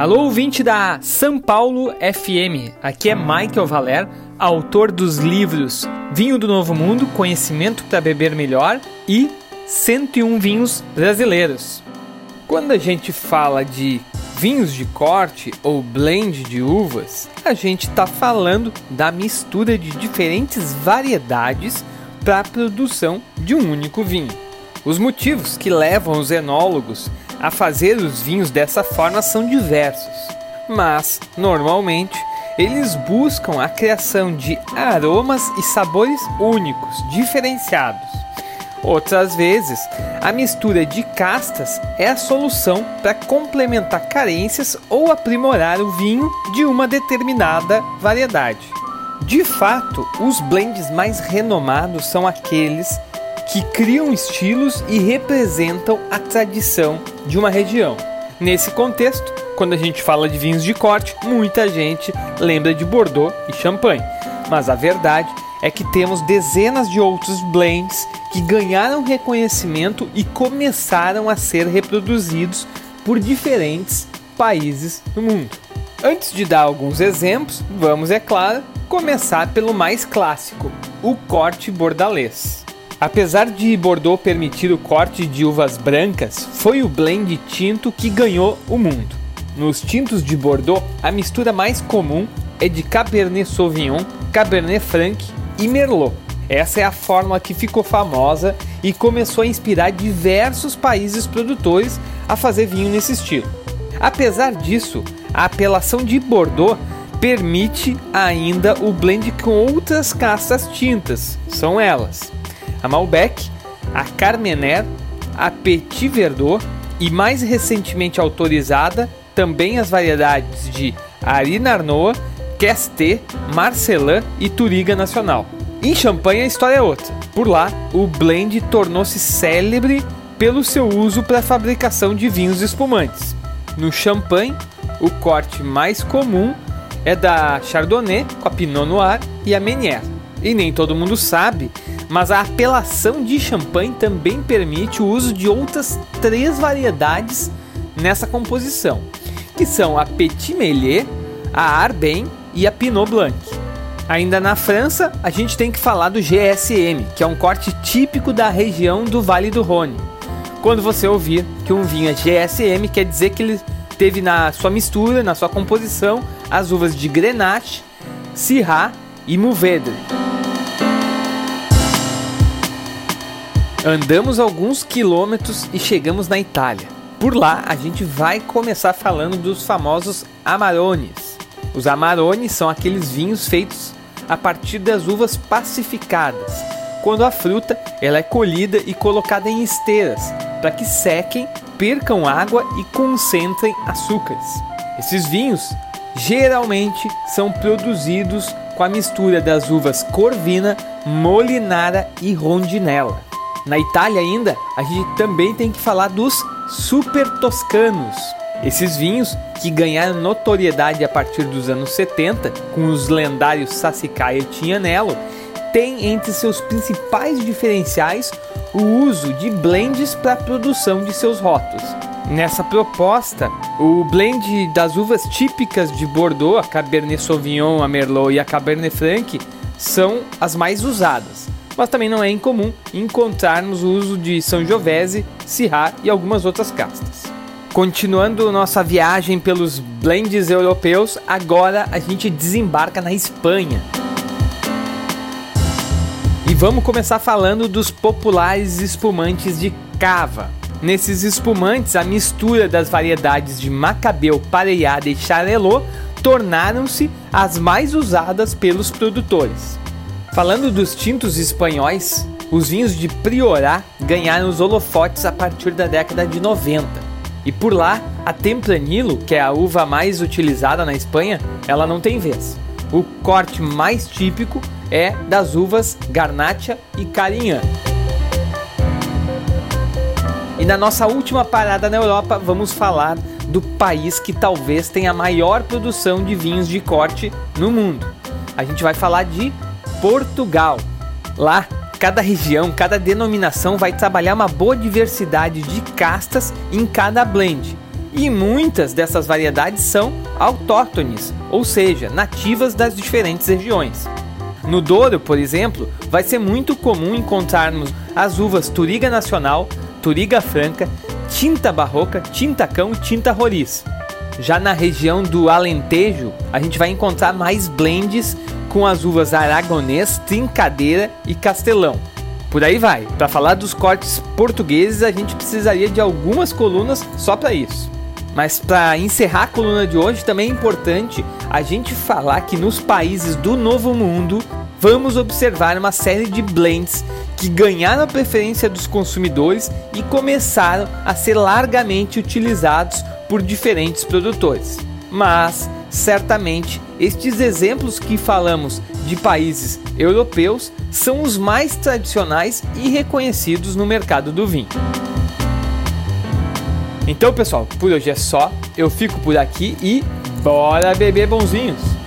Alô, ouvinte da São Paulo FM. Aqui é Michael Valer, autor dos livros Vinho do Novo Mundo, Conhecimento para Beber Melhor e 101 Vinhos Brasileiros. Quando a gente fala de vinhos de corte ou blend de uvas, a gente está falando da mistura de diferentes variedades para a produção de um único vinho. Os motivos que levam os enólogos a fazer os vinhos dessa forma são diversos, mas normalmente eles buscam a criação de aromas e sabores únicos, diferenciados. Outras vezes, a mistura de castas é a solução para complementar carências ou aprimorar o vinho de uma determinada variedade. De fato, os blends mais renomados são aqueles que criam estilos e representam a tradição de uma região. Nesse contexto, quando a gente fala de vinhos de corte, muita gente lembra de Bordeaux e Champagne. Mas a verdade é que temos dezenas de outros blends que ganharam reconhecimento e começaram a ser reproduzidos por diferentes países do mundo. Antes de dar alguns exemplos, vamos, é claro, começar pelo mais clássico, o corte bordalês. Apesar de Bordeaux permitir o corte de uvas brancas, foi o blend tinto que ganhou o mundo. Nos tintos de Bordeaux, a mistura mais comum é de Cabernet Sauvignon, Cabernet Franc e Merlot. Essa é a fórmula que ficou famosa e começou a inspirar diversos países produtores a fazer vinho nesse estilo. Apesar disso, a apelação de Bordeaux permite ainda o blend com outras castas tintas. São elas: a Malbec, a Carmener, a Petit Verdot e mais recentemente autorizada também as variedades de Arina Arnoa, Casté, Marcelin e Turiga Nacional. Em Champagne a história é outra. Por lá, o blend tornou-se célebre pelo seu uso para a fabricação de vinhos espumantes. No Champagne, o corte mais comum é da Chardonnay com a Pinot Noir e a Meunier. E nem todo mundo sabe, mas a apelação de champanhe também permite o uso de outras três variedades nessa composição, que são a Petit Meillet, a Arben e a Pinot Blanc. Ainda na França, a gente tem que falar do GSM, que é um corte típico da região do Vale do Rhône. Quando você ouvir que um vinho é GSM, quer dizer que ele teve na sua mistura, na sua composição, as uvas de Grenache, Syrah e Mourvèdre. Andamos alguns quilômetros e chegamos na Itália. Por lá, a gente vai começar falando dos famosos Amarones. Os Amarones são aqueles vinhos feitos a partir das uvas pacificadas, quando a fruta ela é colhida e colocada em esteiras para que sequem, percam água e concentrem açúcares. Esses vinhos geralmente são produzidos com a mistura das uvas Corvina, Molinara e Rondinella. Na Itália ainda, a gente também tem que falar dos super toscanos. Esses vinhos que ganharam notoriedade a partir dos anos 70 com os lendários Sassicaia e Tignanello, têm entre seus principais diferenciais o uso de blends para a produção de seus rótulos. Nessa proposta, o blend das uvas típicas de Bordeaux, a Cabernet Sauvignon, a Merlot e a Cabernet Franc, são as mais usadas mas também não é incomum encontrarmos o uso de Sangiovese, Syrah e algumas outras castas. Continuando nossa viagem pelos blends europeus, agora a gente desembarca na Espanha. E vamos começar falando dos populares espumantes de cava. Nesses espumantes, a mistura das variedades de Macabeu, Pareada e Charelot tornaram-se as mais usadas pelos produtores. Falando dos tintos espanhóis, os vinhos de Priorá ganharam os holofotes a partir da década de 90. E por lá, a Tempranillo, que é a uva mais utilizada na Espanha, ela não tem vez. O corte mais típico é das uvas Garnacha e Carignan. E na nossa última parada na Europa, vamos falar do país que talvez tenha a maior produção de vinhos de corte no mundo. A gente vai falar de Portugal. Lá, cada região, cada denominação vai trabalhar uma boa diversidade de castas em cada blend. E muitas dessas variedades são autóctones, ou seja, nativas das diferentes regiões. No Douro, por exemplo, vai ser muito comum encontrarmos as uvas Turiga Nacional, Turiga Franca, Tinta Barroca, Tinta Cão e Tinta Roriz. Já na região do Alentejo, a gente vai encontrar mais blends com as uvas Aragonês, Trincadeira e Castelão. Por aí vai. Para falar dos cortes portugueses, a gente precisaria de algumas colunas só para isso. Mas para encerrar a coluna de hoje, também é importante a gente falar que nos países do Novo Mundo vamos observar uma série de blends que ganharam a preferência dos consumidores e começaram a ser largamente utilizados por diferentes produtores. Mas, certamente, estes exemplos que falamos de países europeus são os mais tradicionais e reconhecidos no mercado do vinho. Então, pessoal, por hoje é só. Eu fico por aqui e bora beber bonzinhos!